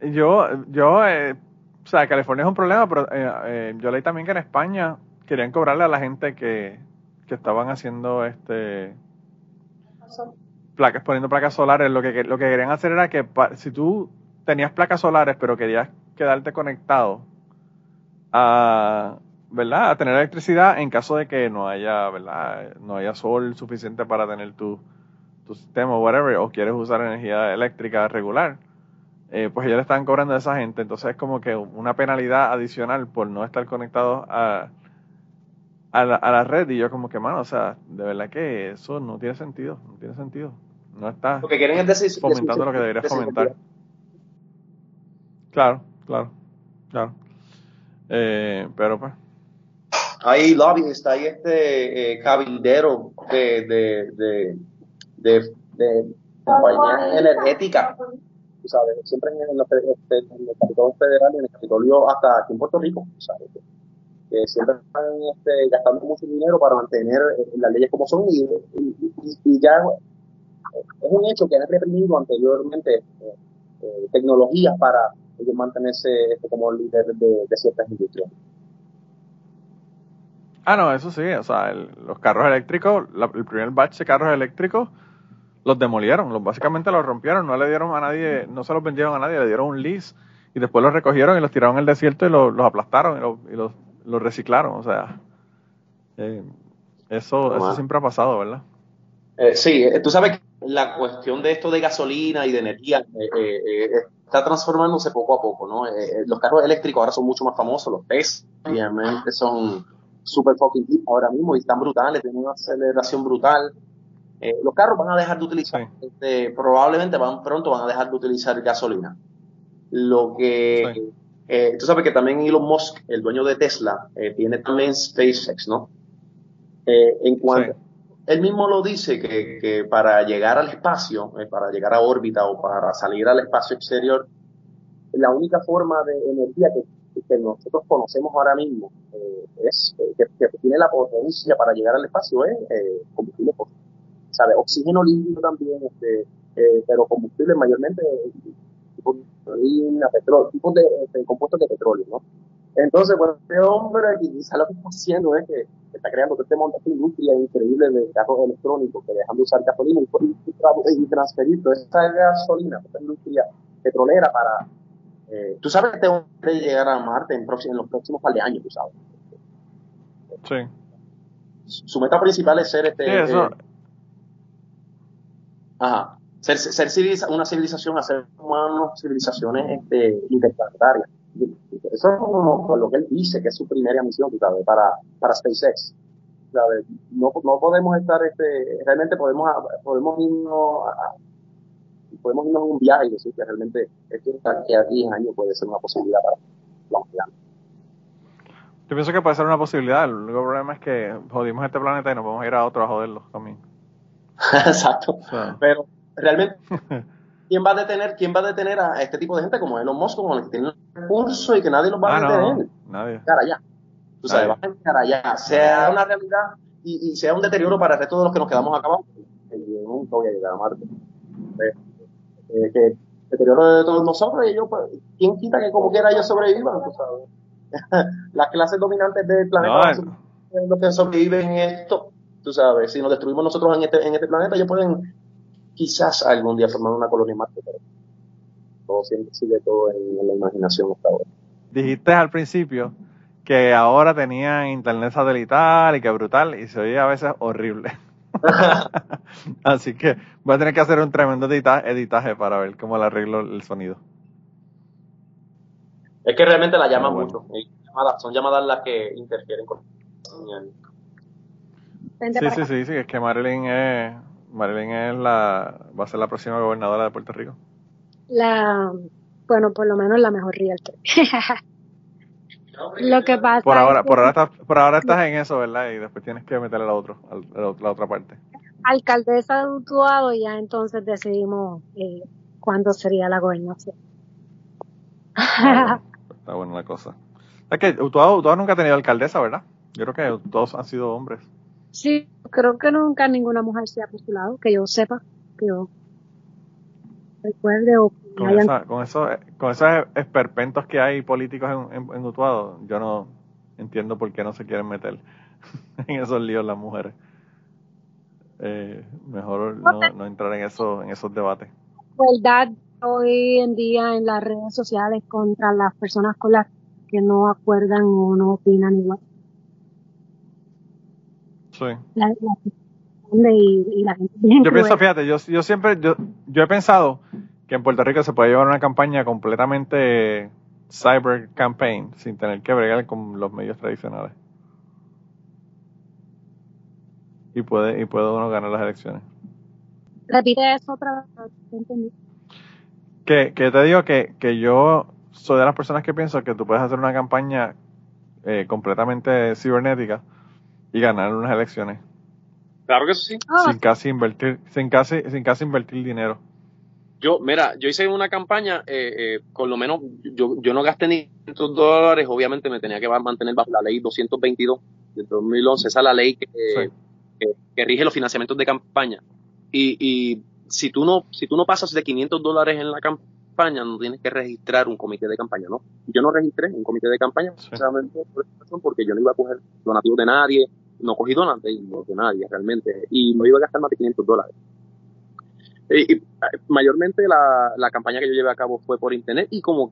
Yo, yo, eh, o sea, California es un problema, pero eh, eh, yo leí también que en España querían cobrarle a la gente que, que estaban haciendo este placas, poniendo placas solares. Lo que, lo que querían hacer era que si tú tenías placas solares, pero querías quedarte conectado a, ¿verdad? A tener electricidad en caso de que no haya, ¿verdad? No haya sol suficiente para tener tu, tu sistema o whatever, o quieres usar energía eléctrica regular, eh, pues ellos le están cobrando a esa gente. Entonces es como que una penalidad adicional por no estar conectado a, a, la, red. Y yo como que, mano, o sea, de verdad que eso no tiene sentido, no tiene sentido. No está lo que quieren es decir, fomentando lo que debería fomentar. Claro, claro, claro. Eh, pero pues hay lobbyist, hay este eh, cabildero de, de, de, de compañías energéticas, sabes, siempre en, el Capitolio Federal y en el Capitolio hasta aquí en Puerto Rico, ¿sabes? que siempre están este, gastando mucho dinero para mantener eh, las leyes como son y, y, ya es un hecho que han reprimido anteriormente eh, eh, tecnologías para, ellos mantenerse este, como líder de, ciertas industrias. Ah, no, eso sí, o sea, los carros eléctricos, el primer batch de carros eléctricos los demolieron, los básicamente los rompieron, no le dieron a nadie, no se los vendieron a nadie, le dieron un lease y después los recogieron y los tiraron el desierto y los, aplastaron y, los, reciclaron, o sea, eh, eso, eso siempre ha pasado, ¿verdad? Eh, sí, eh, tú sabes que la cuestión de esto de gasolina y de energía está transformándose poco a poco, ¿no? los carros eléctricos ahora son mucho más famosos, los PES, obviamente son super fucking ahora mismo y están brutales, tienen una aceleración brutal. Los carros van a dejar de utilizar, este, probablemente van pronto van a dejar de utilizar gasolina. Lo que tú sabes que también Elon Musk, el dueño de Tesla, tiene también SpaceX, ¿no? Eh, en cuanto, él mismo lo dice que, para llegar al espacio, eh, para llegar a órbita o para salir al espacio exterior, la única forma de energía que, nosotros conocemos ahora mismo eh, es que, tiene la potencia para llegar al espacio es combustible fósil. ¿Sabe? Oxígeno líquido también, este, pero combustible mayormente tipo de petróleo, tipos de, de compuestos de petróleo, ¿no? Entonces, bueno, este hombre quizá lo que está haciendo es que está creando este monte de industria increíble de carros electrónicos que dejan de usar gasolina y, transferir toda esa gasolina, esta industria petrolera para... Eh, tú sabes que este hombre llegar a Marte en, los próximos par de años, tú sabes. Sí. Su meta principal es ser este... Sí, eso... Eh, ajá. Ser, ser una civilización, hacer humanos civilizaciones este, interplanetarias eso es como lo que él dice, que es su primera misión, ¿sabes? Para, para SpaceX. ¿sabes? No, no podemos estar, este, realmente podemos, podemos irnos a, podemos irnos un viaje y decir que realmente esto que a 10 años puede ser una posibilidad para la humanidad. Yo pienso que puede ser una posibilidad. El único problema es que jodimos este planeta y nos vamos a ir a otro a joderlo también. Exacto. Pero realmente ¿quién va a detener, quién va a detener a este tipo de gente como Elon Musk, como el que tiene el recurso y que nadie los va a ah, detener? nadie. Cara allá. Tú sabes, va a allá. Sea una realidad y, sea un deterioro para el resto de los que nos quedamos acá abajo. Yo nunca voy a llegar a Marte. Eh, que deterioro de todos nosotros y yo, pues, ¿quién quita que como quiera ellos sobrevivan? Tú sabes. Las clases dominantes del planeta son los que sobreviven en esto. Tú sabes, si nos destruimos nosotros en este, en este planeta, ellos pueden quizás algún día formar una colonia Marte, pero todo siempre sigue todo en, la imaginación hasta ahora. Dijiste al principio que ahora tenía internet satelital y que brutal y se oía a veces horrible. Así que voy a tener que hacer un tremendo editaje para ver cómo le arreglo el sonido. Es que realmente la llaman mucho. Son llamadas las que interfieren con Sí, sí, sí, sí, es que Marilyn es Marilyn es la, va a ser la próxima gobernadora de Puerto Rico. La, bueno, por lo menos la mejor realtor. lo que pasa por ahora, por ahora, estás, por ahora estás en eso, ¿verdad? Y después tienes que meterle la, otro, la otra parte. Alcaldesa de Utuado y ya entonces decidimos eh, cuándo sería la gobernación. Está buena la cosa. Es que Utuado, Utuado nunca ha tenido alcaldesa, ¿verdad? Yo creo que todos han sido hombres. Sí, creo que nunca ninguna mujer se ha postulado, que yo sepa, que yo recuerde o con, con, eso, con esos esperpentos que hay políticos en, en, Utuado, yo no entiendo por qué no se quieren meter en esos líos las mujeres. Eh, mejor no, no, entrar en, eso, en esos debates. Verdad, hoy en día en las redes sociales contra las personas con las que no acuerdan o no opinan igual. Yo pienso, fíjate, yo, yo siempre, yo, yo he pensado que en Puerto Rico se puede llevar una campaña completamente cyber campaign sin tener que bregar con los medios tradicionales. Y puede, y puede uno ganar las elecciones. Repite eso otra vez, Que, que te digo que, que yo soy de las personas que pienso que tú puedes hacer una campaña eh, completamente cibernética y ganar unas elecciones. Claro que sí. Sin ah. casi invertir, sin casi, sin casi invertir dinero. Yo, mira, yo hice una campaña, eh, eh, con lo menos, yo, yo no gasté ni 500 dólares, obviamente me tenía que mantener bajo la ley 222 de 2011, esa es la ley que, que, rige los financiamientos de campaña. Y, y si tú no, si tú no pasas de 500 dólares en la campaña, no tienes que registrar un comité de campaña, ¿no? Yo no registré un comité de campaña porque yo no iba a coger donativos de nadie, no cogí donativos de nadie realmente, y no iba a gastar más de 500 dólares. Y, mayormente la, la, campaña que yo llevé a cabo fue por internet y como,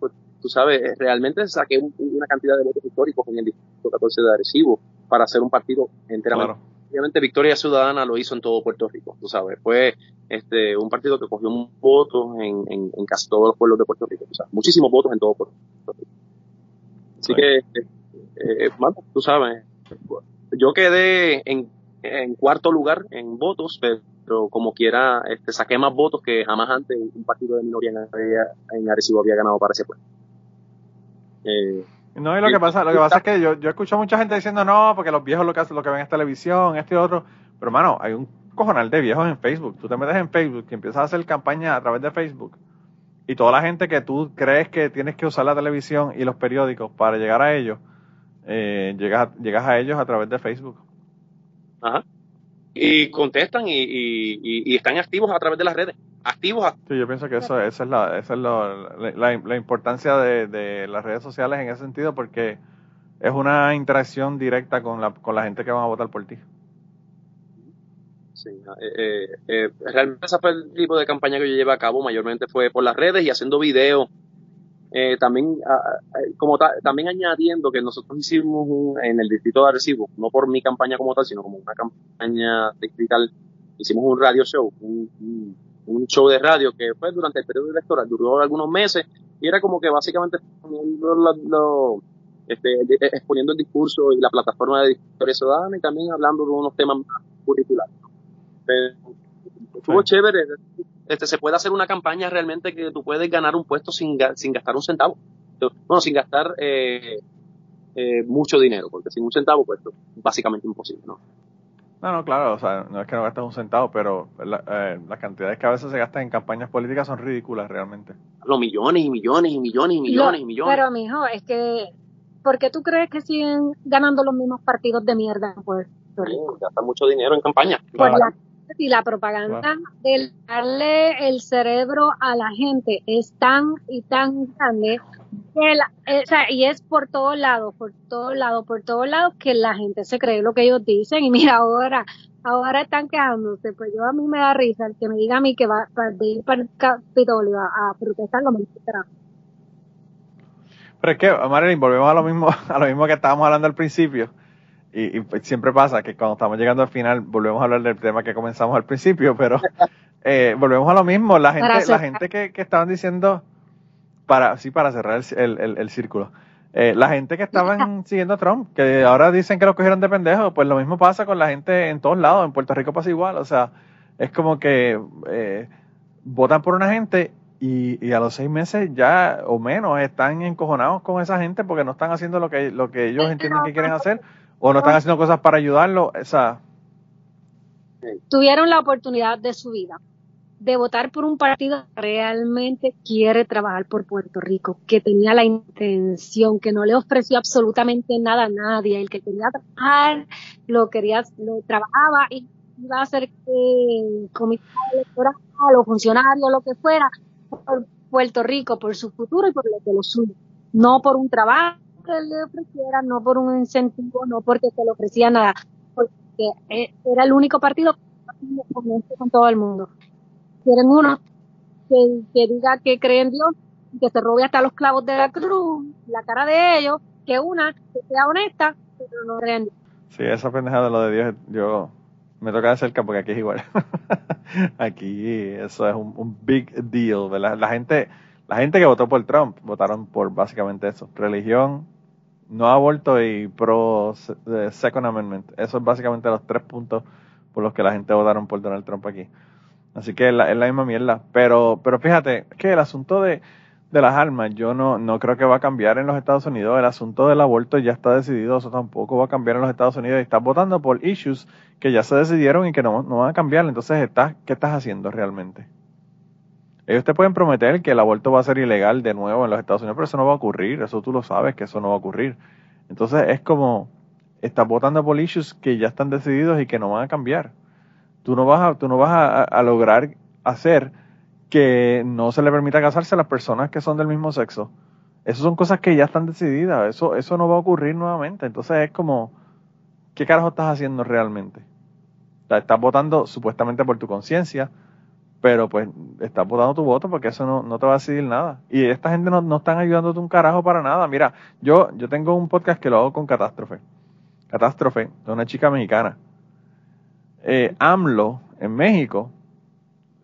pues tú sabes, realmente saqué una cantidad de votos históricos en el distrito 14 de Arecibo para hacer un partido enteramente. Obviamente Victoria Ciudadana lo hizo en todo Puerto Rico, tú sabes, fue este un partido que cogió votos en, en, en casi todos los pueblos de Puerto Rico, muchísimos votos en todo Puerto Rico. Así que, eh, bueno, tú sabes, yo quedé en, cuarto lugar en votos, pero como quiera, este, saqué más votos que jamás antes un partido de minoría en, Arecibo había ganado para ese pueblo. Eh, no, y lo que pasa, lo que pasa es que yo, yo escucho mucha gente diciendo no, porque los viejos lo que lo que ven es televisión, este y otro. Pero hermano, hay un cojonal de viejos en Facebook. Tú te metes en Facebook y empiezas a hacer campaña a través de Facebook. Y toda la gente que tú crees que tienes que usar la televisión y los periódicos para llegar a ellos, eh, llegas, llegas a ellos a través de Facebook. Ajá. Y contestan y, y, y están activos a través de las redes activos. Sí, yo pienso que eso, esa es la, esa es la, la, importancia de, de, las redes sociales en ese sentido porque es una interacción directa con la, con la gente que van a votar por ti. Sí, eh, eh, eh, realmente ese fue el tipo de campaña que yo llevé a cabo, mayormente fue por las redes y haciendo videos. También como también añadiendo que nosotros hicimos en el distrito de Arecibo, no por mi campaña como tal, sino como una campaña distrital, hicimos un radio show, un un show de radio que fue durante el periodo electoral, duró algunos meses y era como que básicamente este, eh, exponiendo el discurso y la plataforma de Victoria Ciudadana y también hablando de unos temas más curriculares. estuvo chévere, este, se puede hacer una campaña realmente que tú puedes ganar un puesto sin, sin gastar un centavo. Bueno, sin gastar eh, eh, mucho dinero, porque sin un centavo, pues básicamente imposible, ¿no? No, no, claro, o sea, no es que no gastes un centavo, pero eh, las cantidades que a veces se gastan en campañas políticas son ridículas realmente. Los millones y millones y millones y millones y millones. Pero, mijo, es que, ¿por qué tú crees que siguen ganando los mismos partidos de mierda en Puerto Rico? gastan mucho dinero en campaña. Por la, y la propaganda de darle el cerebro a la gente es tan y tan grande eh, y es por todos lados, por todos lados, por todos lados que la gente se cree lo que ellos dicen. Y mira ahora, ahora están quejándose, pues yo a mí me da risa el que me diga a mí que va a ir para el Capitolio a, protestar lo mismo Pero es que, Marilyn, volvemos a lo mismo, a lo mismo que estábamos hablando al principio. Y, pues, siempre pasa que cuando estamos llegando al final volvemos a hablar del tema que comenzamos al principio, pero eh, volvemos a lo mismo. La gente, la gente que, que estaban diciendo, para, sí, para cerrar el, el, el, círculo. Eh, la gente que estaban siguiendo a Trump, que ahora dicen que lo cogieron de pendejo, pues lo mismo pasa con la gente en todos lados. En Puerto Rico pasa igual. O sea, es como que eh, votan por una gente y, y, a los seis meses ya o menos están encojonados con esa gente porque no están haciendo lo que, lo que ellos entienden que quieren hacer o no están haciendo cosas para ayudarlo. O sea, tuvieron la oportunidad de su vida de votar por un partido que realmente quiere trabajar por Puerto Rico, que tenía la intención, que no le ofreció absolutamente nada a nadie, el que quería trabajar, lo quería, lo trabajaba y iba a ser comisionado electoral o funcionario, lo que fuera, por Puerto Rico, por su futuro y por lo que lo suyo. No por un trabajo que le ofreciera, no por un incentivo, no porque se le ofrecía nada, porque eh, era el único partido que con todo el mundo quieren uno que, diga que cree en Dios, que se robe hasta los clavos de la cruz, la cara de ellos, que una que sea honesta, pero no creen en Dios. Sí, esa pendejada de lo de Dios, yo me toca de cerca porque aquí es igual. aquí eso es un, big deal, ¿verdad? La gente, la gente que votó por Trump votaron por básicamente eso, religión, no aborto y pro Second Amendment. Eso es básicamente los tres puntos por los que la gente votaron por Donald Trump aquí. Así que es la, misma mierda. Pero, pero fíjate, que el asunto de, de las armas, yo no, no creo que va a cambiar en los Estados Unidos. El asunto del aborto ya está decidido, eso tampoco va a cambiar en los Estados Unidos. Y estás votando por issues que ya se decidieron y que no, no van a cambiar. Entonces, estás, ¿qué estás haciendo realmente? Ellos te pueden prometer que el aborto va a ser ilegal de nuevo en los Estados Unidos, pero eso no va a ocurrir. Eso tú lo sabes que eso no va a ocurrir. Entonces, es como, estás votando por issues que ya están decididos y que no van a cambiar tú no vas a, tú no vas a, lograr hacer que no se le permita casarse a las personas que son del mismo sexo. Esas son cosas que ya están decididas, eso, eso no va a ocurrir nuevamente. Entonces es como, ¿qué carajo estás haciendo realmente? estás votando supuestamente por tu conciencia, pero pues estás votando tu voto porque eso no, te va a decidir nada. Y esta gente no, no están ayudándote un carajo para nada. Mira, yo, yo tengo un podcast que lo hago con Catástrofe. Catástrofe, de una chica mexicana. Eh, AMLO, en México,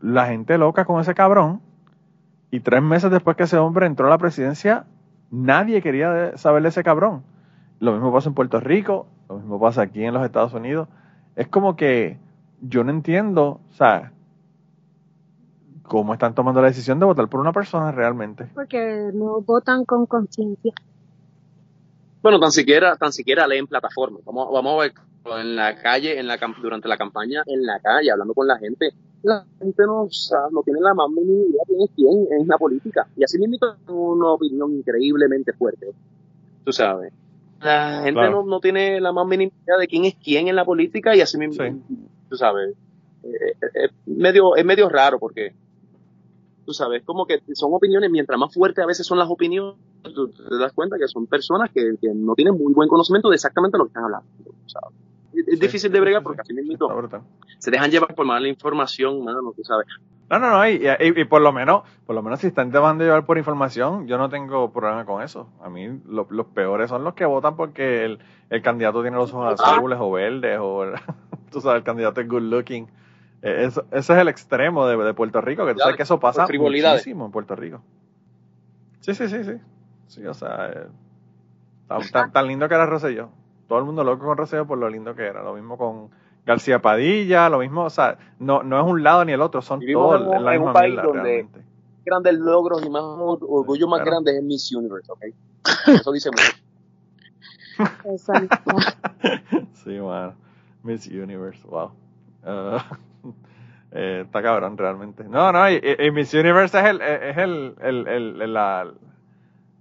la gente loca con ese cabrón, y tres meses después que ese hombre entró a la presidencia, nadie quería saber de ese cabrón. Lo mismo pasa en Puerto Rico, lo mismo pasa aquí en los Estados Unidos. Es como que yo no entiendo, o sea, cómo están tomando la decisión de votar por una persona realmente. Porque no votan con conciencia. Bueno, tan siquiera, tan siquiera leen plataformas. Vamos, vamos a ver en la calle, en la durante la campaña, en la calle, hablando con la gente. La gente no, no tiene la más mínima idea de quién es la política. Y así mismo una opinión increíblemente fuerte. Tú sabes. La gente no, no, tiene la más mínima idea de quién es quién en la política y así mismo, tú sabes, eh, eh, es, medio, es medio raro porque tú sabes, como que son opiniones, mientras más fuertes a veces son las opiniones, tú te das cuenta que son personas que, no tienen muy buen conocimiento de exactamente lo que están hablando. Es, difícil de bregar porque así mismo se dejan llevar por mala información, mano, tú sabes. No, no, no, y, y, por lo menos, por lo menos si están dejando llevar por información, yo no tengo problema con eso. A mí los peores son los que votan porque el, el candidato tiene los ojos azules o verdes o tú sabes, el candidato es good looking eh, ese es el extremo de, Puerto Rico, que tú sabes que eso pasa muchísimo en Puerto Rico. Sí, sí, sí, sí. Sí, o sea, eh, tan, lindo que era Rosselló. Todo el mundo loco con Rosselló por lo lindo que era. Lo mismo con García Padilla, lo mismo, o sea, no, no es un lado ni el otro, son todos en, la misma país donde realmente. grandes logros y más orgullo más grande es Miss Universe, ¿ok? Eso dice mucho. Exacto. sí, bueno. Miss Universe, wow. Uh, Eh, está cabrón, realmente. No, no, y, Miss Universe es el, es el, el, el, la,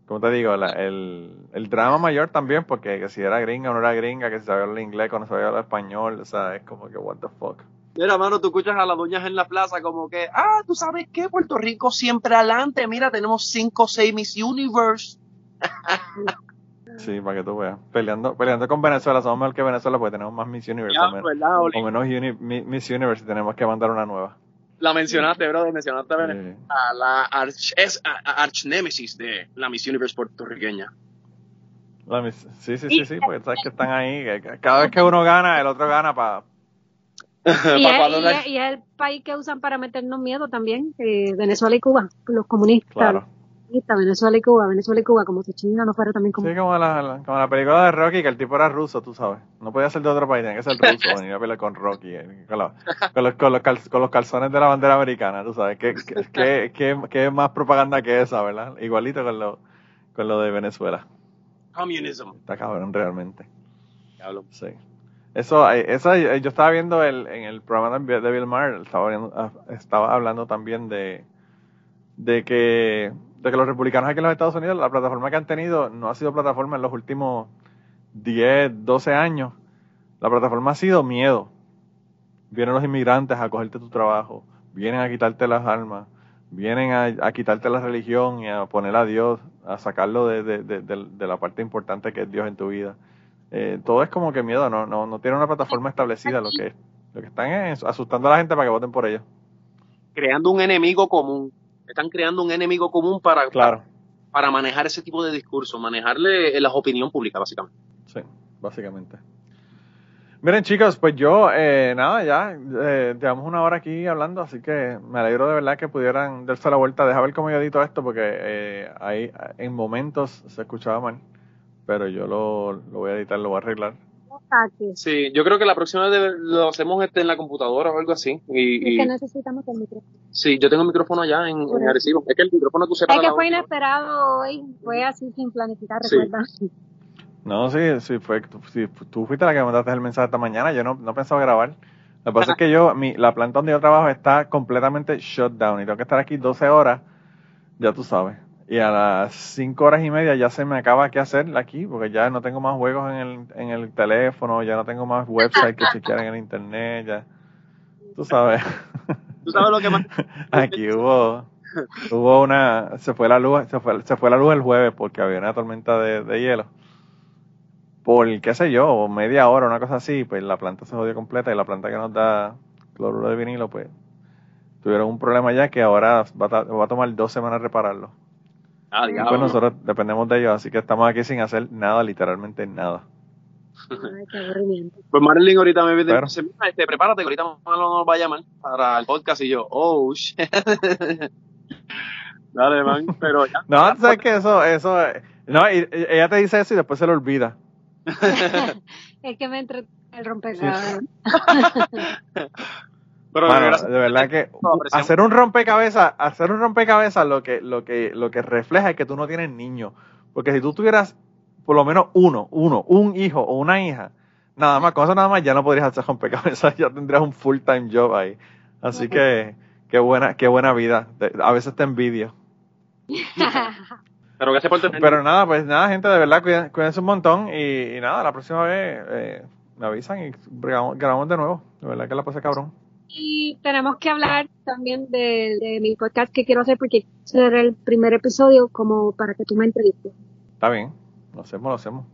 ¿cómo te digo? el, el drama mayor también, porque que si era gringa o no era gringa, que si sabía hablar inglés o no sabía hablar español, o sea, es como que, what the fuck. Mira, mano, tú escuchas a las doñas en la plaza como que, ah, tú sabes qué, Puerto Rico siempre adelante, mira, tenemos 5 o 6 Miss Universe. Sí, para que tú veas. Peleando, peleando con Venezuela, somos mejor que Venezuela porque tenemos más Miss Universe. o, menos, Miss Universe tenemos que mandar una nueva. La mencionaste, bro, mencionaste a la arch, es arch nemesis de la Miss Universe puertorriqueña. La sí, sí, sí, sí, porque sabes que están ahí. Cada vez que uno gana, el otro gana para. y, es, el país que usan para meternos miedo también, eh, Venezuela y Cuba, los comunistas. Claro. Venezuela y Cuba, Venezuela y Cuba, como si China no fuera también como... Sí, como la, como la película de Rocky, que el tipo era ruso, tú sabes. No podía ser de otro país, tenía que ser ruso, venir a pelear con Rocky, eh, con, los, con, los, con, los, calzones de la bandera americana, tú sabes. ¿Qué, qué, qué, qué, más propaganda que esa, verdad? Igualito con lo, con lo de Venezuela. Communism. Está cabrón, realmente. Diablo. Sí. Eso, eh, eso, eh, yo estaba viendo el, en el programa de Bill Maher, estaba, ah, estaba hablando también de, de que de que los republicanos aquí en los Estados Unidos, la plataforma que han tenido no ha sido plataforma en los últimos 10, 12 años. La plataforma ha sido miedo. Vienen los inmigrantes a cogerte tu trabajo, vienen a quitarte las armas, vienen a, quitarte la religión y a poner a Dios, a sacarlo de, la parte importante que es Dios en tu vida. Eh, todo es como que miedo, no, no, no tiene una plataforma establecida. Lo que, lo que están es asustando a la gente para que voten por ellos. Creando un enemigo común están creando un enemigo común para, para, manejar ese tipo de discurso, manejarle la opinión pública, básicamente. Sí, básicamente. Miren chicos, pues yo, eh, nada, ya eh, llevamos una hora aquí hablando, así que me alegro de verdad que pudieran darse la vuelta. Deja ver cómo yo edito esto, porque eh, ahí en momentos se escuchaba mal, pero yo lo, lo voy a editar, lo voy a arreglar. Sí, yo creo que la próxima vez lo hacemos este en la computadora o algo así. Y, es que necesitamos el micrófono. Sí, yo tengo el micrófono allá en, en Arecibo. Es que el micrófono tú separas. Es que fue inesperado hoy, fue así sin planificar, recuerda. No, sí, sí, fue, sí, tú fuiste la que me mandaste el mensaje esta mañana, yo no, no pensaba grabar. Lo que pasa es que yo, mi, la planta donde yo trabajo está completamente shut down y tengo que estar aquí 12 horas, ya tú sabes y a las cinco horas y media ya se me acaba qué hacer aquí, porque ya no tengo más juegos en el, en el teléfono, ya no tengo más websites que chequear en el internet, ya. Tú sabes. Tú sabes lo que más. Aquí hubo, hubo una, se fue la luz, se fue, se fue la luz el jueves porque había una tormenta de, de hielo. Por, qué sé yo, media hora, una cosa así, pues la planta se jodió completa y la planta que nos da cloruro de vinilo, pues tuvieron un problema ya que ahora va a, va a tomar dos semanas repararlo. Ah, y pues nosotros dependemos de ellos, así que estamos aquí sin hacer nada, literalmente nada. Ay, qué aburrimiento. Pues Marilyn ahorita me dice, este, prepárate que ahorita Marlon nos va a llamar para el podcast y yo, oh, shit. Dale, man, pero ya. No, sabes que eso, eso, no, y, ella te dice eso y después se lo olvida. es que me entre el rompecabezas. Pero de verdad que hacer un rompecabezas, hacer un rompecabezas lo que, lo que, lo que refleja es que tú no tienes niños. Porque si tú tuvieras por lo menos uno, uno, un hijo o una hija, nada más, con eso nada más ya no podrías hacer rompecabezas, ya tendrías un full time job ahí. Así que, qué buena, qué buena vida. A veces te envidio. Pero, que se Pero nada, pues nada, gente, de verdad, cuídense, un montón y, nada, la próxima vez eh, me avisan y grabamos, de nuevo. De verdad que la pasé cabrón. Y tenemos que hablar también de, mi podcast que quiero hacer porque será el primer episodio como para que tú me entrevistes. Está bien, lo hacemos, lo hacemos.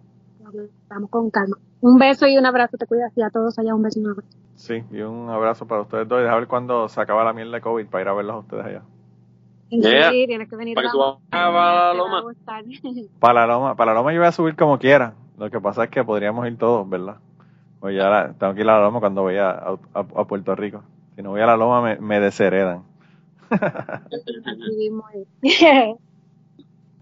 Estamos con calma. Un beso y un abrazo, te cuidas y a todos allá un beso y un abrazo. Sí, y un abrazo para ustedes dos y a ver cuándo se acaba la mierda de COVID para ir a verlos a ustedes allá. Sí, tienes que venir para, para la loma. Para la loma, para la loma yo voy a subir como quiera. Lo que pasa es que podríamos ir todos, ¿verdad? Pues ya tengo que ir a la loma cuando voy a, a, Puerto Rico. Si no voy a la loma me, me desheredan.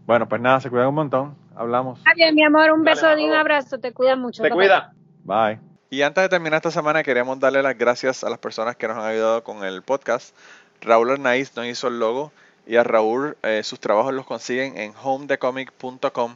bueno, pues nada, se cuidan un montón. Hablamos. Bien, mi amor, un beso y un abrazo. Te cuida mucho. Te cuida. Bye. Y antes de terminar esta semana, queremos darle las gracias a las personas que nos han ayudado con el podcast. Raúl Arnaiz nos hizo el logo y a Raúl eh, sus trabajos los consiguen en homedecomic.com